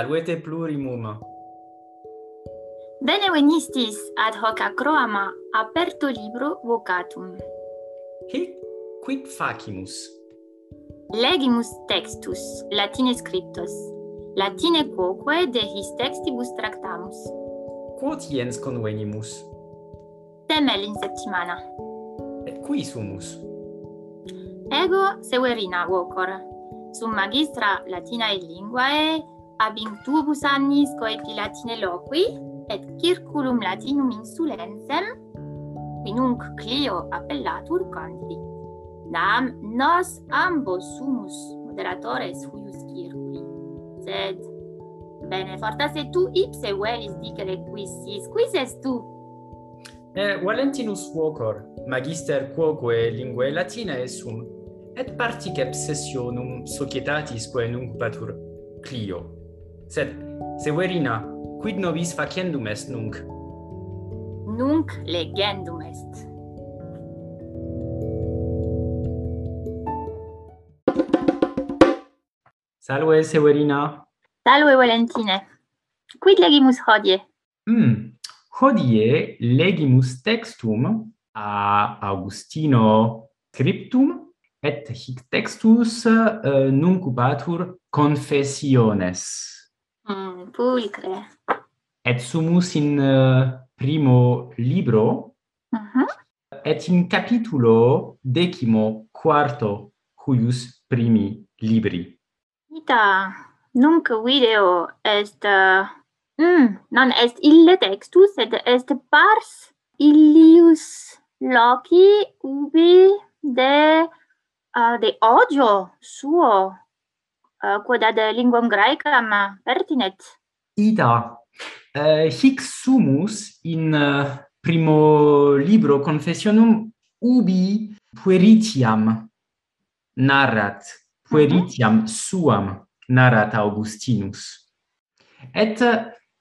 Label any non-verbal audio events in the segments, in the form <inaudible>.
Salvete plurimum. Bene venistis ad hoc acroama aperto libro vocatum. Hic quid facimus? Legimus textus Latine scriptos, Latine quoque de his textibus tractamus. Quod iens convenimus? Temel in septimana. Et qui sumus? Ego Severina vocor, sum magistra Latinae linguae abintubus annis coeti latine loqui, et circulum latinum insulensem, quinunc Clio appellatur candidi. Nam nos ambos sumus moderatores huius circuli, sed bene fortasse tu ipse velis dicere quis sis, quis est tu? Eh, Valentinus vocor, magister quoque linguae latinae sum, et particepsessionum societatis quae nunc patur Clio, Sed, Severina, quid nobis faciendum est nunc? Nunc legendum est. Salve, Severina. Salve, Valentine. Quid legimus hodie? Mm, hodie legimus textum a Augustino Cryptum et hic textus eh, uh, nunc confessiones. Mm, pulcre. Et sumus in uh, primo libro, uh -huh. et in capitulo decimo quarto cuius primi libri. Ita, nunc video est... Uh, mm, non est ille textus, sed est pars illius loci ubi de, uh, de odio suo Eh, quod ad linguam graecam pertinet? Ida, uh, hic sumus in eh, primo libro confessionum ubi pueritiam narrat, mhm. pueritiam suam narrat Augustinus. Et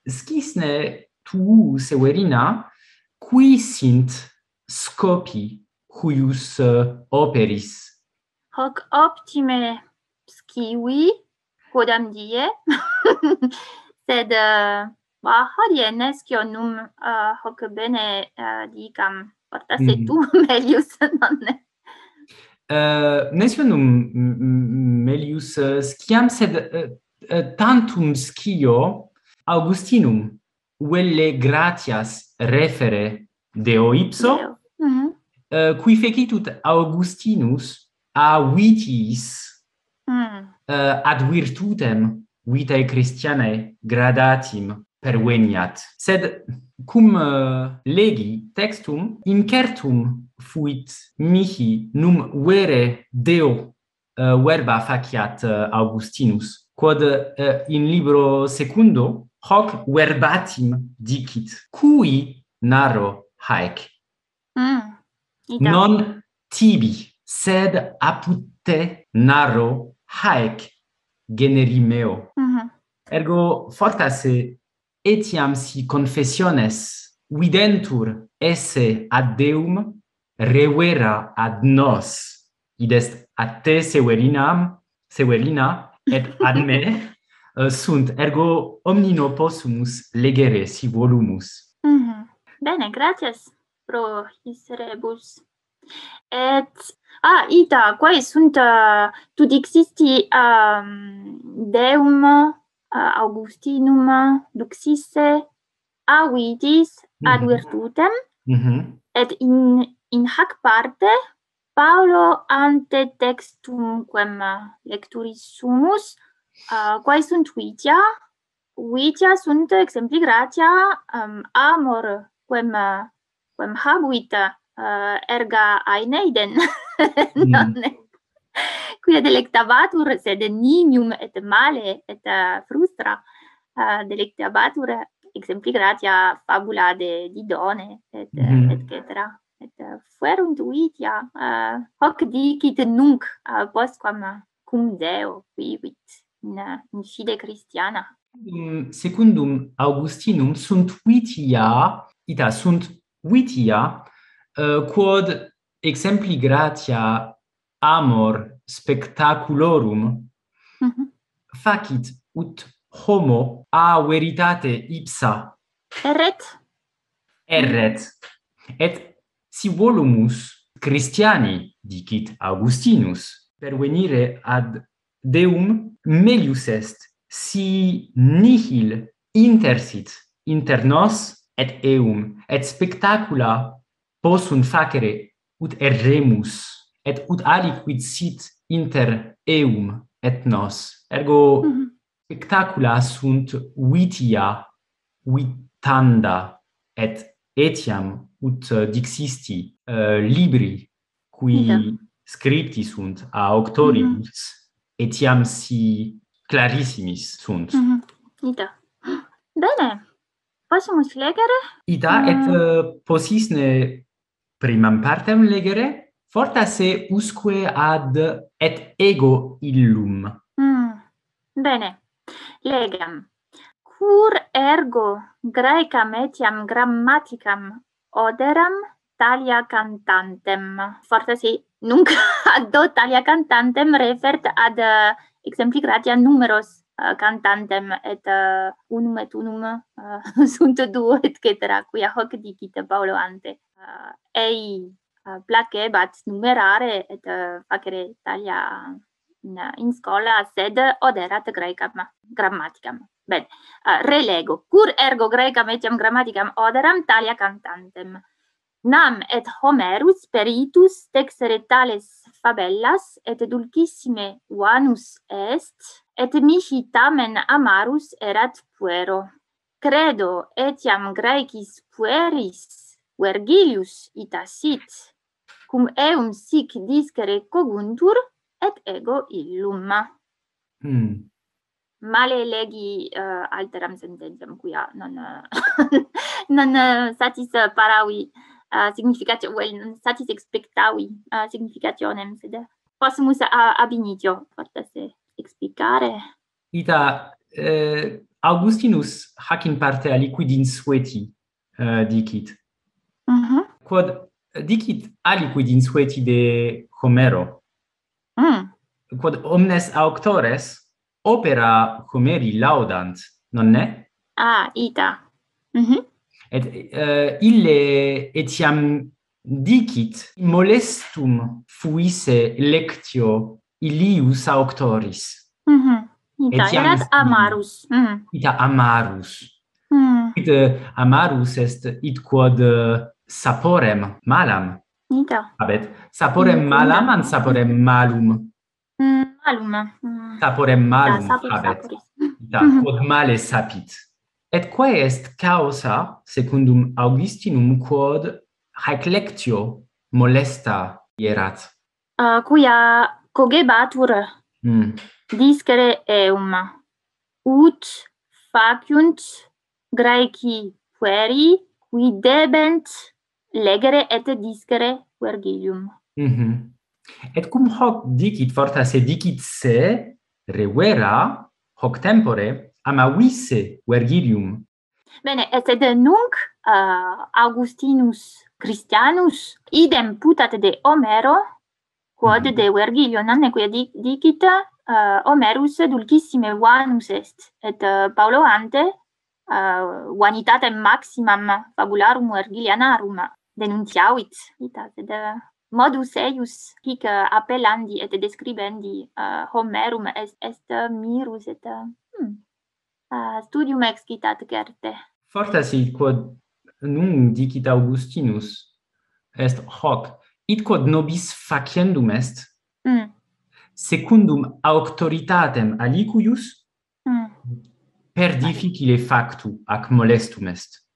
scisne tu, Severina, qui sint scopi huius operis? Hoc optime kiwi, quodam die, <laughs> sed uh, ba hodien escion num uh, hoc bene uh, dicam, porta mm tu <laughs> melius nonne. Uh, nesvenum melius uh, sciam, sed uh, uh, tantum scio Augustinum velle gratias refere deo ipso deo. Mm -hmm. uh, qui fecitut Augustinus a vitis mm. uh, ad virtutem vitae Christianae gradatim perveniat. Sed cum uh, legi textum incertum fuit mihi num vere Deo uh, verba faciat uh, Augustinus quod uh, in libro secundo hoc verbatim dicit cui narro haec mm, non tibi sed apud te narro haec generimeo. Mm -hmm. Ergo fortas etiam si confessiones videntur esse ad Deum revera ad nos. Id est ad te severinam, severina et ad me <laughs> uh, sunt ergo omnino possumus legere si volumus. Mm -hmm. Bene, gratias pro his rebus. Et Ah, ita, quae sunt uh, tut existi um, Deum, uh, Augustinum, Duxisse, avitis mm -hmm. ad virtutem, mm -hmm. et in, in hac parte Paulo ante textum textumquem lecturis sumus, uh, quae sunt vitia, vitia sunt exempli gratia um, amor quem quem habuit Eh, erga aineiden <laughs> mm. nonne quia delectabatur sed nimium et male et eh, frustra. Eh, delectabatur exempli gratia fabula de Didone et mm. et cetera. Et fuerunt uitia hoc dicit nunc postquam cum Deo vivit in, in fide Christiana mm, secundum Augustinum sunt vitia ita sunt vitia uh, quod exempli gratia amor spectaculorum mm -hmm. facit ut homo a veritate ipsa. Erret. Erret. Et si volumus Christiani dicit Augustinus pervenire ad Deum melius est si nihil intersit inter nos et eum et spectacula possum facere ut erremus et ut aliquid sit inter eum et nos ergo mm -hmm. spectacula sunt vitia vitanda et etiam ut uh, dixisti uh, libri qui yeah. scripti sunt a auctoribus mm -hmm. etiam si clarissimis sunt <gasps> mm -hmm. Ida. Bene. possumus legere? Ida mm. et uh, possisne primam partem legere fortasse usque ad et ego illum. Mm. Bene. Legam. Cur ergo graecam etiam grammaticam oderam Talia cantantem. Fortasse sì, nunc <laughs> ad Talia cantantem refert ad eh, uh, exempli gratia numeros uh, cantantem et uh, unum et unum uh, <laughs> sunt duo et cetera quia hoc dicite Paulo ante. Eh, أي eh, placche bat numerare et eh, facere Italia in, in scola sed oderat graecam grammaticam. Ben, relego. Cur ergo graecam etiam grammaticam oderam talia cantantem. Nam et Homerus peritus texere tales fabellas et dulcissime vanus est et mihi tamen amarus erat puero. Credo etiam graecis pueris Vergilius itasit, cum eum sic discere coguntur, et ego illum. Hmm. Male legi uh, alteram sententiam, quia non, uh, <laughs> non uh, satis paravi uh, eh, significatio, well, non satis expectavi uh, significationem, sed possumus uh, ab initio, fortasse, explicare. Ita, eh, Augustinus hac in parte aliquid insueti uh, dicit. -huh. Quod dicit aliquid insueti de Homero. Mm. Quod omnes auctores opera Homeri laudant, non ne? Ah, ita. Mm -hmm. Et uh, ille etiam dicit molestum fuisse lectio ilius auctoris. Mm -hmm. Ita etiam erat amarus. Mm. Ita amarus. Mm. Ita amarus est it quod uh, saporem malam. Da. Habet. Saporem malam an saporem malum. Mm, malum. Eh. Mm. Saporem malum da, sapor, habet. Da, quod male sapit. Et quae est causa, secundum Augustinum, quod reclectio molesta ierat? Uh, quia cogebatur mm. discere eum, ut faciunt Graeci pueri, qui debent legere et discere Vergilium. Mhm. Et cum hoc dicit fortas et dicit se revera hoc tempore amavisse Vergilium. Bene, et sed nunc uh, Augustinus Christianus idem putat de Homero quod mm. de Vergilio non dic, dicit uh, Homerus dulcissime vanus est et uh, Paulo ante uh, vanitatem maximam fabularum Vergilianarum denunțiauit, uitați, de modus eius hic appellandi et describendi uh, Homerum est, est mirus et uh, hmm, uh, studium excitat certe. Fortas quod nun dicit Augustinus est hoc id quod nobis faciendum est mm. secundum auctoritatem alicuius mm. per difficile factu ac molestum est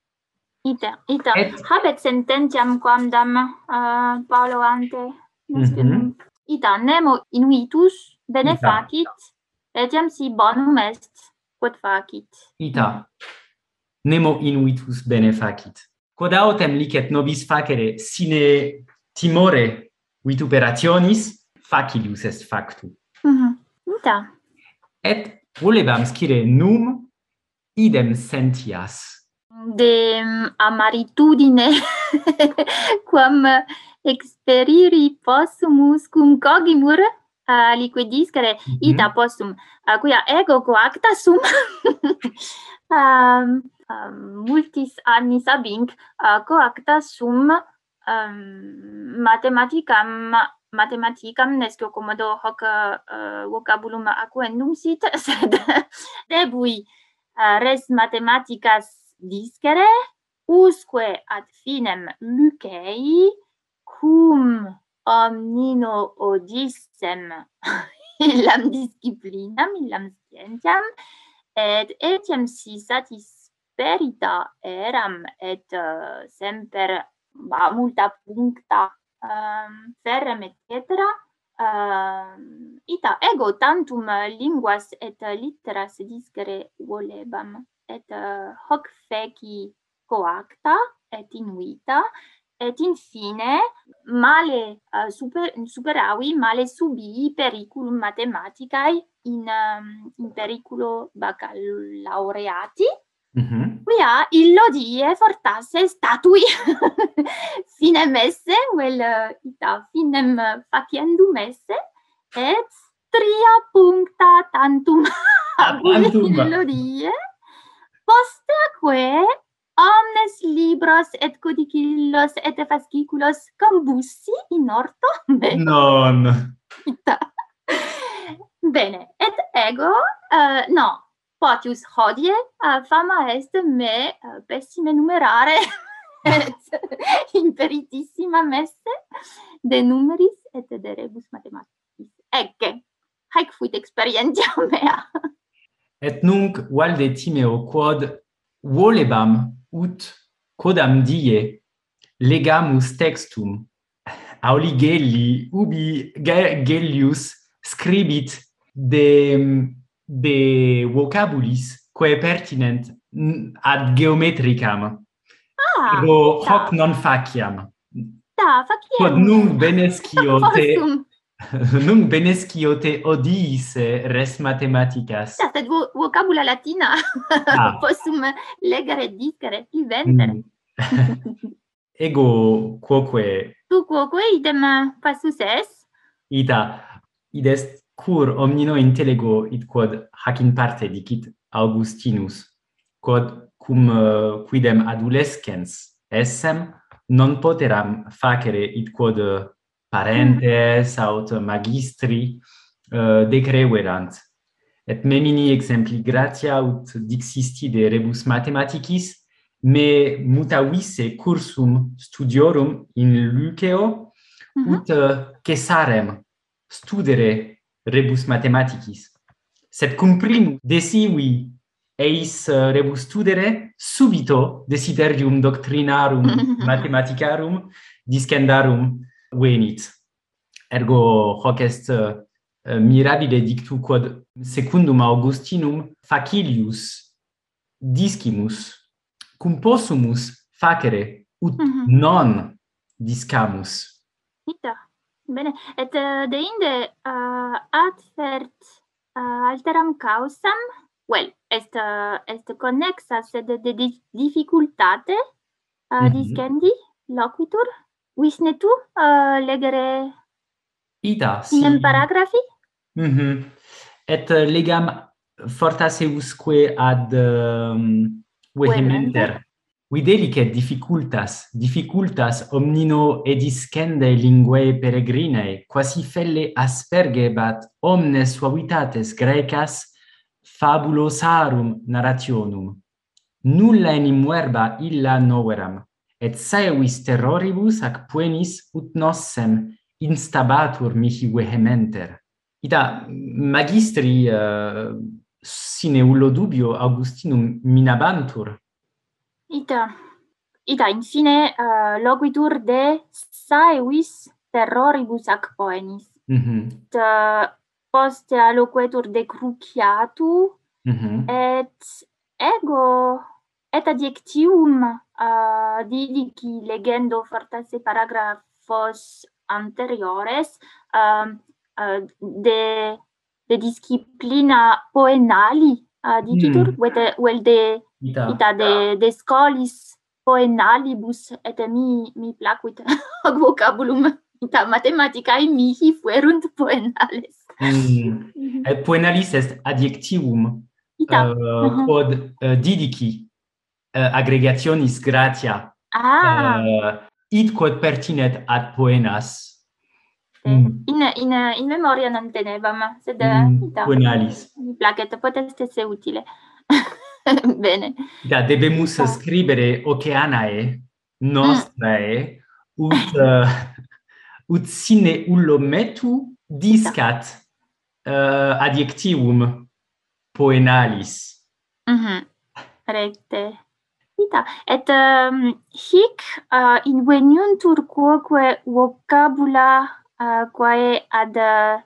Ita, ita. Et... Habet sententiam quamdam uh, Paolo ante. Mm -hmm. Ita nemo inuitus bene ita. facit, etiam si bonum est, quod facit. Ita, nemo inuitus bene facit. Quod autem licet nobis facere sine timore vituperationis, facilius est factu. Mm -hmm. Ita. Et volebam scire num idem sentias de mm, amaritudine <laughs> quam experiri possumus cum cogimur aliquid discere mm -hmm. ita possum a quia ego coacta sum <laughs> um, um, multis annis abinc uh, coacta sum um, mathematicam mathematicam nescio commodo hoc uh, vocabulum aquendum sit <laughs> sed debui uh, res mathematicas discere usque ad finem Lucei cum omnino odissem <laughs> illam disciplinam illam scientiam et etiam si satisperita eram et uh, semper ba multa puncta um, ferrem et cetera uh, ita ego tantum linguas et litteras discere volebam et uh, hoc feci coacta et inuita et infine male uh, super, superavi male subi periculum mathematicae in um, in periculo baccalaureati mm -hmm. quia illo die fortasse statui <laughs> finem esse vel uh, ita finem faciendum esse et tria puncta tantum ab illo die Postaque omnes libros et codicillos et fasciculos combussi in orto <laughs> Bene. Non. Ita. Bene, et ego, uh, no, potius hodie uh, fama est me uh, pessime numerare <laughs> et imperitissima messe de numeris et de rebus mathematicis. Ecce, haec fuit experientia <laughs> mea. Et nunc valde timeo quod volebam ut quodam die legamus textum Auligelli ubi Gellius scribit de de vocabulis quae pertinent ad geometricam. Ah, ego hoc non faciam. Da, faciam. Quod nunc benescio <laughs> te <laughs> Nunc benescio te odiis res mathematicas. Da, sed vo vocabula latina ah. <laughs> possum legere, dicere, inventere. Mm. <laughs> Ego quoque... Tu quoque idem passus es? Ita, id est cur omnino intellego id quod hac in parte dicit Augustinus, quod cum uh, quidem adolescens essem non poteram facere id quod uh, parentes aut magistri uh, decreverant Et memini exempli gratia aut dixisti de rebus mathematicis me mutavisse cursum studiorum in Luceo mm -hmm. ut Caesarem uh, studere rebus mathematicis sed cum primum desivi eis uh, rebus studere subito desiderium doctrinarum <laughs> mathematicarum discendarum venit. Ergo hoc est uh, uh, mirabile dictu quod secundum Augustinum facilius discimus cum possumus facere ut mm -hmm. non discamus. Ita. Bene, et uh, deinde uh, advert uh, alteram causam, well, est uh, est connexa sed de, de difficultate uh, mm -hmm. discendi loquitur Visne tu uh, legere Ida, sinem si. paragrafi? Mm -hmm. Et legam fortas eusque ad um, vehementer. Videlicet difficultas, difficultas omnino ediscende linguae peregrinae, quasi felle aspergebat omnes suavitates grecas fabulosarum narrationum. Nulla enim verba illa noveram et saevis terroribus ac puenis ut nossem instabatur mihi vehementer. Ita magistri uh, sine ullo dubio Augustinum minabantur. Ita, ita infine uh, eh, loquitur de saevis terroribus ac poenis. Mm -hmm. Et, uh, poste aloquetur de cruciatu, mm -hmm. et ego et adjectivum uh, didici legendo fortasse paragraphos anteriores um, uh, de de disciplina poenali uh, dicitur mm. vel well de ita, ita de de scolis poenalibus et mi mi placuit <laughs> hoc vocabulum ita mathematicae mihi fuerunt poenales. Mm. Mm-hmm. poenalis est adjectivum ita. uh, uh-huh. quod uh, didici Eh, aggregationis gratia. Ah. Eh, idquod pertinet ad poenas. Eh, mm. In, in, in memoria non tenevam, sed mm, da, poenalis. mi placet, potest esse utile. <laughs> Bene. Da, debemus ah. scribere oceanae, nostrae, mm. ut, uh, <laughs> ut sine ullo metu discat uh, adjectivum poenalis. Mm. Recte. Ita, et um, hic uh, inveniuntur quoque vocabula uh, quae ad uh,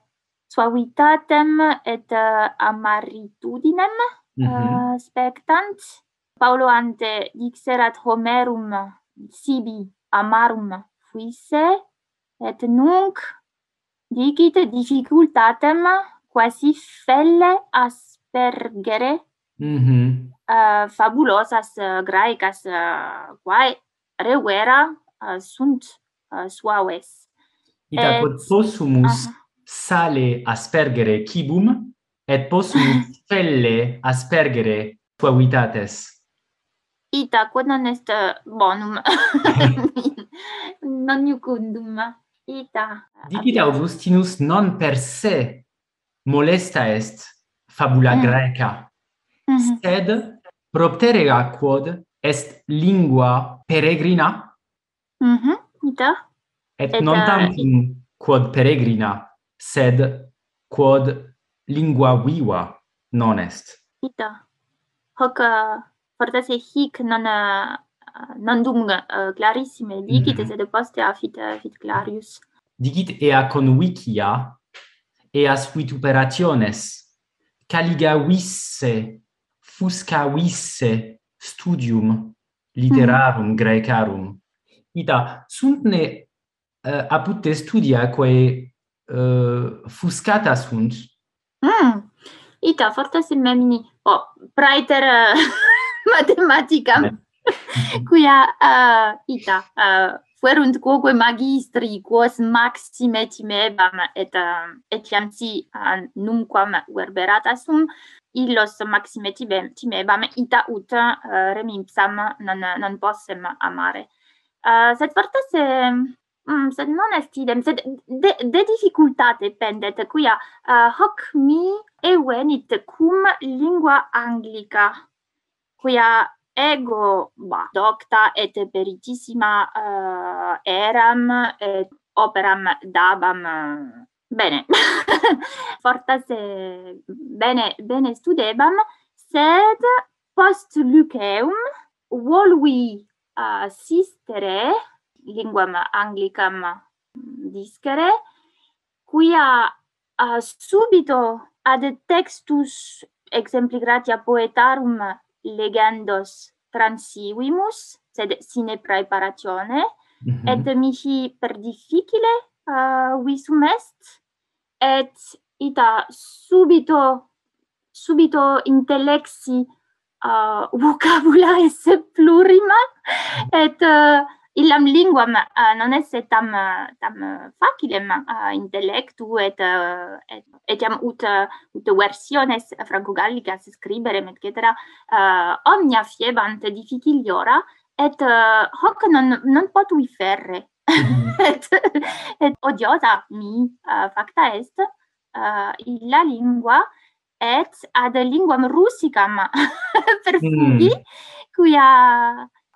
suavitatem et uh, amaritudinem mm -hmm. uh, spectant. Paulo ante dixerat Homerum sibi amarum fuisse, et nunc dicit difficultatem quasi felle aspergere Mhm. Uh, fabulosas, uh, graicas, uh, quae reuera uh, sunt uh, suaves. Ita et... quod possumus uh sale aspergere cibum, et possumus <laughs> felle aspergere suavitates. Ita quod non est bonum, <laughs> non iucundum. Ita. Dicit Augustinus non per se molesta est fabula mm. graeca mm sed propterega quod est lingua peregrina mm-hmm. mm. Ita. et, et non uh... tantum quod peregrina sed quod lingua viva non est Ita. hoc uh, fortasse hic non uh, non dum uh, clarissime dicit, mm -hmm. sed poste afit uh, fit clarius digit ea convicia eas vituperationes, operationes caligavisse fuscavisse studium literarum mm. graecarum ita suntne uh, eh, apud te studia quae uh, fuscata sunt mm. ita forte simmemini oh, praeter eh, <laughs> uh, matematicam quia <laughs> uh, ita uh, fuerunt quoque magistri quos maxime timebam et um, uh, etiam si um, uh, numquam verberata sum illos maxime timebam, timebam ita ut uh, remimpsam non, non possem amare. Uh, sed fortasse mm, sed non est idem, sed de, de difficultate pendet, quia uh, hoc mi evenit cum lingua anglica, quia ego bah, docta et peritissima uh, eh, eram et operam dabam eh, bene. <laughs> Fortas bene bene studebam sed post luceum volui uh, sistere linguam anglicam discere quia uh, subito ad textus exempli gratia poetarum legendos transivimus, sed sine praeparatione, mm -hmm. et mihi per difficile uh, visum est, et ita subito, subito intellexi uh, vocabula esse <laughs> plurima, et uh, illam linguam uh, non esse tam tam facilem uh, intellectu et, uh, et etiam ut ut versiones franco gallicas scriberem et cetera uh, omnia fiebant difficiliora et uh, hoc non non potui ferre mm-hmm. <laughs> et et odiosa mi uh, facta est uh, illa lingua et ad linguam russicam <laughs> perfugi mm. quia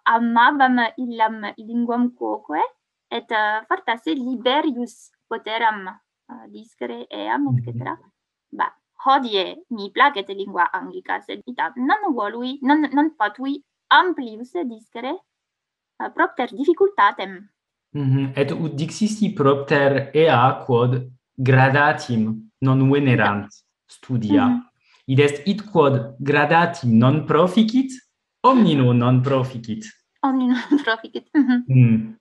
amabam illam linguam quoque et uh, fortasse liberius poteram uh, discere eam etc. Ba, hodie mi placet lingua anglica, sed itam non volui, non, non potui amplius discere uh, propter difficultatem. Mm -hmm. Et ut dixisti propter ea quod gradatim non venerant studia. Mm -hmm. Id est id quod gradatim non proficit, omnino non <laughs> proficit. Omnino non proficit. Mm mm.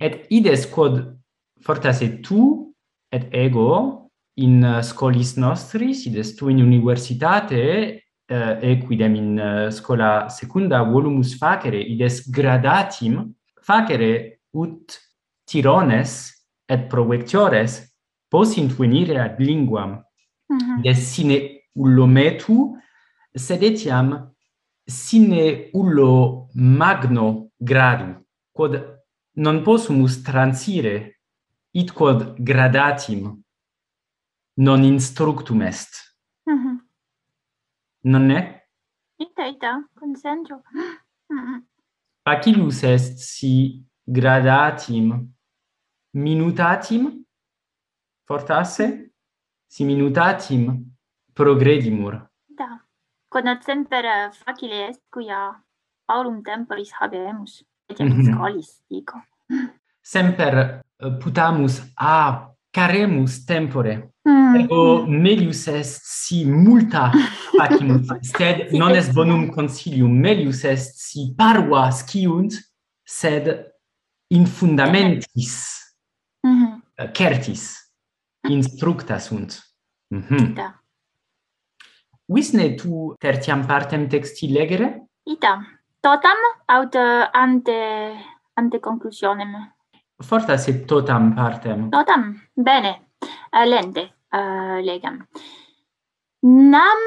Et ides quod fortasse tu et ego in uh, scolis nostris, ides tu in universitate, uh, equidem in uh, scola secunda volumus facere, ides gradatim facere ut tirones et provectiores possint venire ad linguam. Mm -hmm. Ides sine ullometu, sed etiam sine ullo magno gradu, quod non possumus transire, id quod gradatim non instructum est. Mm -hmm. Non ne? Ita, ita, consentio. Mm-hmm. Mm. Facilus est si gradatim minutatim fortasse, si minutatim progredimur quod semper eh, facile est quia aurum temporis habemus, etiam in -hmm. dico. Semper eh, putamus a caremus tempore, mm. ego melius est si multa facimus, <laughs> sed non est bonum consilium, melius est si parva sciunt, sed in fundamentis mm -hmm. Eh, certis mhm. instructa sunt. Mm -hmm. Da. Wisne tu tertiam partem texti legere? Ita. Totam aut ante ante conclusionem. Fortas se totam partem. Totam. Bene. Uh, lente uh, legam. Nam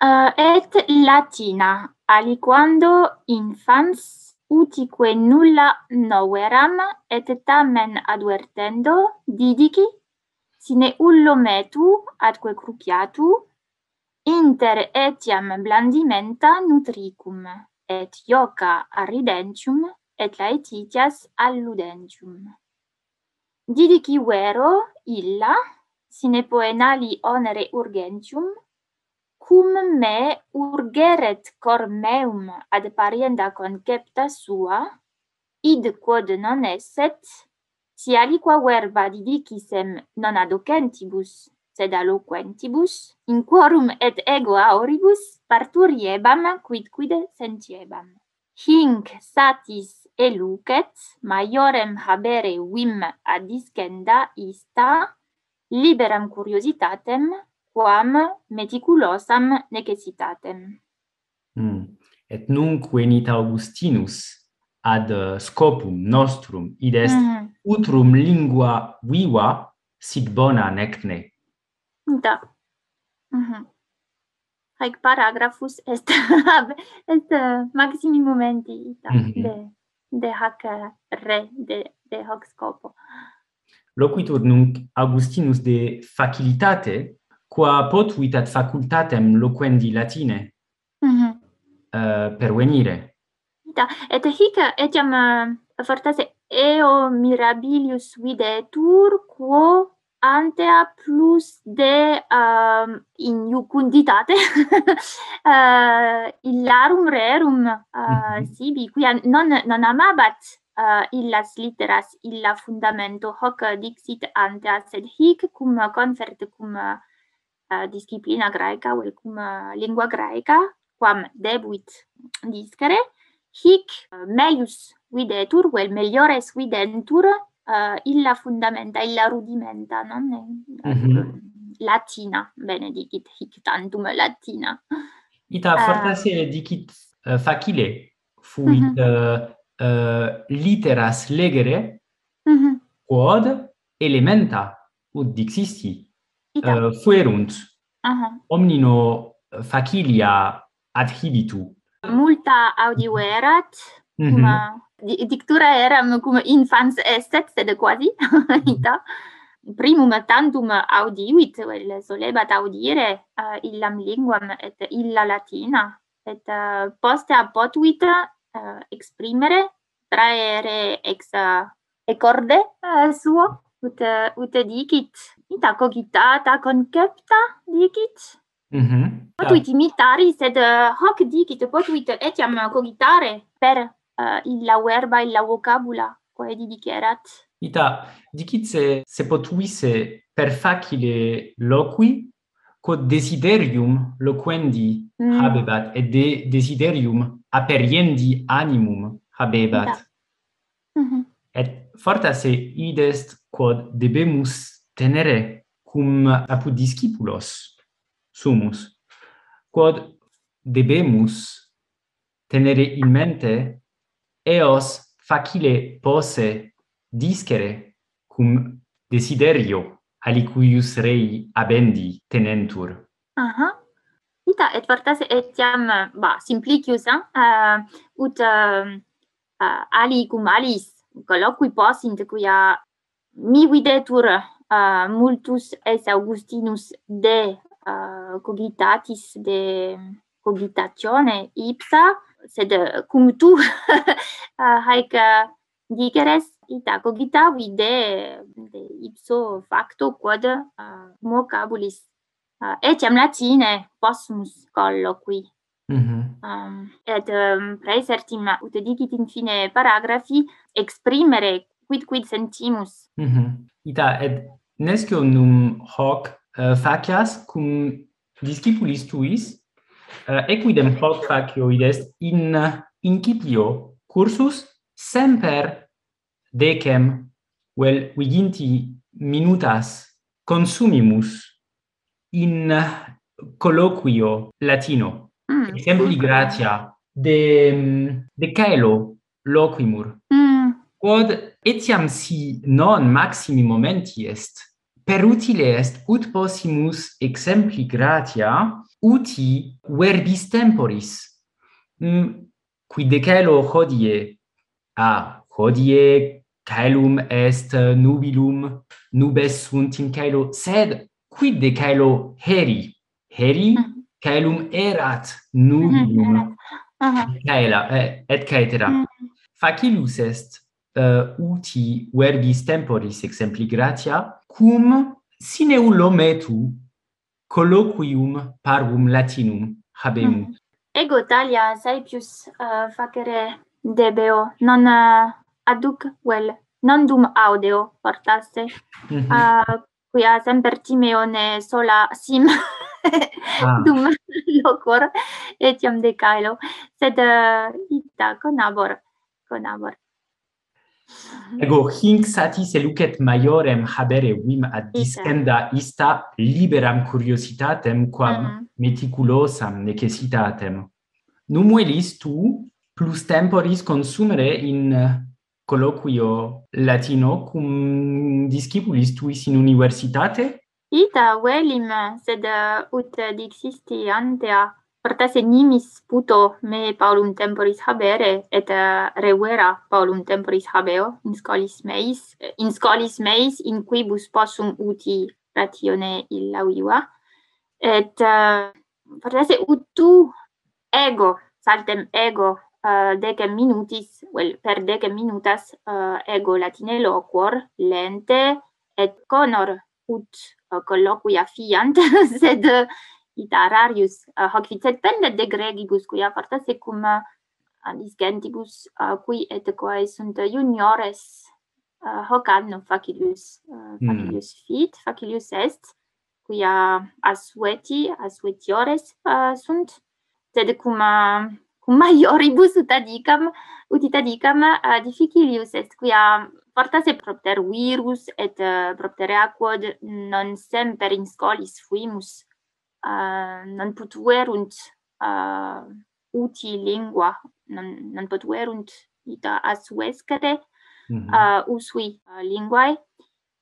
uh, et latina aliquando infans utique nulla noveram et tamen advertendo didici sine ullo metu atque cruciatu inter etiam blandimenta nutricum, et ioca arridentium, et laetitias alludentium. Didici vero illa, sine poenali onere urgentium, cum me urgeret cor meum ad parienda concepta sua, id quod non esset, si aliqua verba didicisem non adocentibus, sed aloquentibus in quorum et ego auribus parturiebam quidquid sentiebam. Hinc satis elucet, maiorem habere vim adiscenda ista, liberam curiositatem, quam meticulosam necessitatem. Mm. Et nunc venit Augustinus ad uh, scopum nostrum id est mm. utrum lingua viva sit bona nec nec Da. Mh-mh. Haec paragraphus <laughs> est est maximi momenti ita mhm. de de hac re de de hoc scopo. Loquitur nunc Augustinus de facilitate qua potuit ad facultatem loquendi Latine Mh-mh. uh, pervenire. Da, et hic etiam eh, uh, fortasse eo mirabilius videtur quo antea plus de um, in iucunditate <laughs> uh, illarum rerum uh, mhm. sibi quia non non amabat uh, illas litteras illa fundamento hoc dixit antea sed hic cum confert cum uh, disciplina graeca vel cum uh, lingua graeca quam debuit discere hic uh, melius videtur vel meliores videntur uh, illa fundamenta, illa rudimenta, non? Mm -hmm. Latina, benedicit hic tantum latina. Ita eh. fortasse dicit uh, facile fuit mm -hmm. uh, literas legere mm -hmm. quod elementa ut dixisti uh, fuerunt. -huh. Omnino facilia adhibitu. Multa audioerat, mhm. Mm -hmm. di, dictura eram cum infans sed quasi <laughs> mhm. ita. Primum tantum audiuit vel solebat audire uh, eh, illam linguam et illa latina et uh, poste apotuit uh, exprimere traere ex uh, ecorde uh, suo ut ut dicit ita cogitata concepta dicit. Mhm. Mm potuit imitari sed uh, hoc dicit potuit etiam cogitare per Eh, il l'auerba, il la vocabula, poedi dicerat Ita, dicit se se potuisse per facile loqui, quod desiderium loquendi mm. habebat, et de desiderium aperiendi animum habebat. Mm -hmm. Et forta se idest quod debemus tenere cum apud discipulos sumus, quod debemus tenere in mente eos facile posse discere cum desiderio alicuius rei abendi tenentur. Aha. Ita et fortasse etiam ba simplicius hein, uh, ut uh, uh, ali cum alis colloqui possint quia mi videtur uh, multus es Augustinus de uh, cogitatis de cogitatione ipsa sed cum tu <laughs> ah, haec digeres ita cogitavi de de ipso facto quod ah, vocabulis ah, etiam latine possumus colloqui mm-hmm. Mm -hmm. um, et um, praesertim ut dicit in fine paragrafi exprimere quid quid sentimus. Mm -hmm. Ita, et nescio num hoc uh, facias cum discipulis tuis uh, equidem hoc facioid est in incipio cursus semper decem vel viginti minutas consumimus in colloquio latino mm. exempli gratia de de caelo loquimur mm. quod etiam si non maximi momenti est per utile est ut possimus exempli gratia uti verbis temporis. Mm, quid celo hodie? A hodie caelum est nubilum nubes sunt in caelo sed quid decelo heri heri mhm. caelum erat nubilum. Mhm, Cela eh, et cetera mhm. facilus est uh, uti verbis temporis exempli gratia cum sine ullo metu colloquium parvum latinum habemus. Mm. Ego Italia saepius uh, eh, facere debeo, non uh, aduc vel, non dum audio portasse, eh, mm -hmm. uh, quia semper Timeone sola sim <laughs> ah. dum <laughs> locor etiam decaelo, sed uh, ita conabor, conabor. Mhm. Ego hinc satis elucet maiorem habere vim ad discenda ista liberam curiositatem quam uh meticulosam necessitatem. Num elis tu plus temporis consumere in colloquio latino cum discipulis tuis in universitate? Ita velim, sed ut dixisti antea Parthase nimis puto me Paulum temporis habere et uh, revera Paulum temporis habeo in scolis meis in scolis meis in quibus possum uti ratione illa viva. Et uh, parthase ut tu ego saltem ego uh, decem minutis well per decem minutas uh, ego latine loquor lente et conor ut uh, colloquia fiant <laughs> sed uh, literarius eh, hoc vicet pende de gregibus quia fortas secum eh, anis uh, eh, qui et quae sunt juniores hoc anno facilius mm. facilius mm. fit facilius est quia asueti asuetiores sunt sed cum cum maioribus ut adicam ut itadicam difficilius est quia fortas et propter virus et propter aquod non semper in scolis fuimus uh, non potuerunt uh, uti lingua, non, non potuerunt ita asuescere mm -hmm. uh, usui uh, linguae,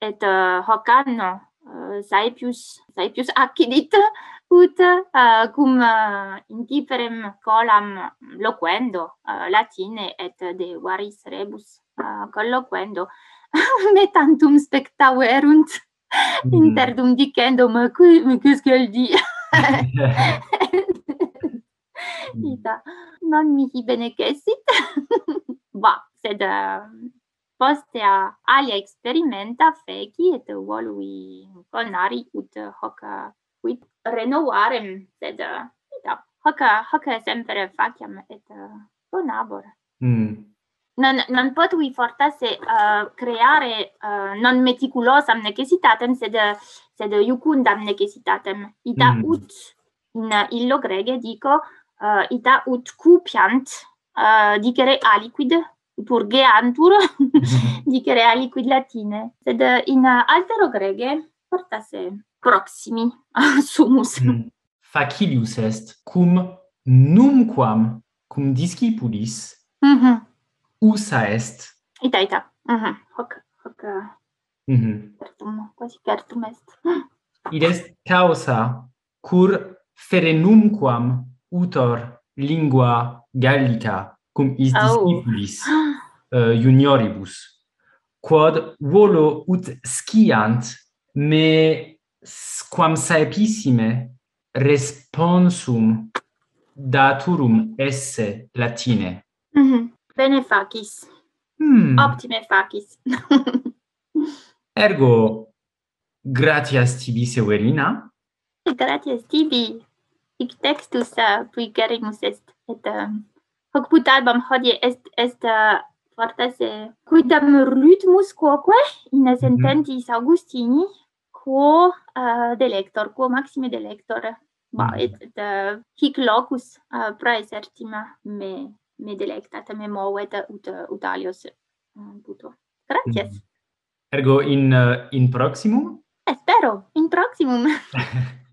et uh, hoc anno uh, saepius, saepius accidit, ut uh, cum uh, indiferem colam loquendo uh, latine et de varis rebus uh, colloquendo <laughs> metantum spectaverunt Mm. interdum dicendo ma qui ma che dit <laughs> <laughs> ita non mi hi bene chesit <laughs> ba sed uh, poste a alia experimenta feci et volui conari ut hoc quid renovarem sed uh, ita hoc hoc sempre faciam et uh, bonabor mm non, non potrei fortasse uh, creare uh, non meticulosam necessitatem, sed, sed iucundam necessitatem. Ita mm. ut, in illo grege dico, uh, ita ut cupiant uh, dicere aliquid, purgeantur, <laughs> dicere aliquid latine. Sed uh, in altero grege fortasse proximi <laughs> sumus. Mm. Facilius est, cum numquam, cum discipulis, mm -hmm usa est. Ita, ita. Mhm. Hoc, hoc... Uh, mhm. Certum, quasi certum est. Mm. Id est causa cur ferenumquam utor lingua gallica cum is discipulis oh. uh, junioribus quod volo ut sciant me quam saepissime responsum daturum esse latine mm -hmm. Bene facis. Hmm. Optime facis. <laughs> Ergo, gratias tibi, Severina. Gratias tibi. Ic textus uh, vulgarimus est, et um, hoc put album hodie est, est uh, fortasse quidam rytmus quoque in mhm. sententis mm -hmm. Augustini quo uh, delector, quo maxime delector. Ba, mm et, et uh, hic locus uh, praesertima me medelectat me movet ut ut alios um, puto. Gratias. Mm. Mm-hmm. Ergo in uh, in proximum? Espero, in proximum. <laughs>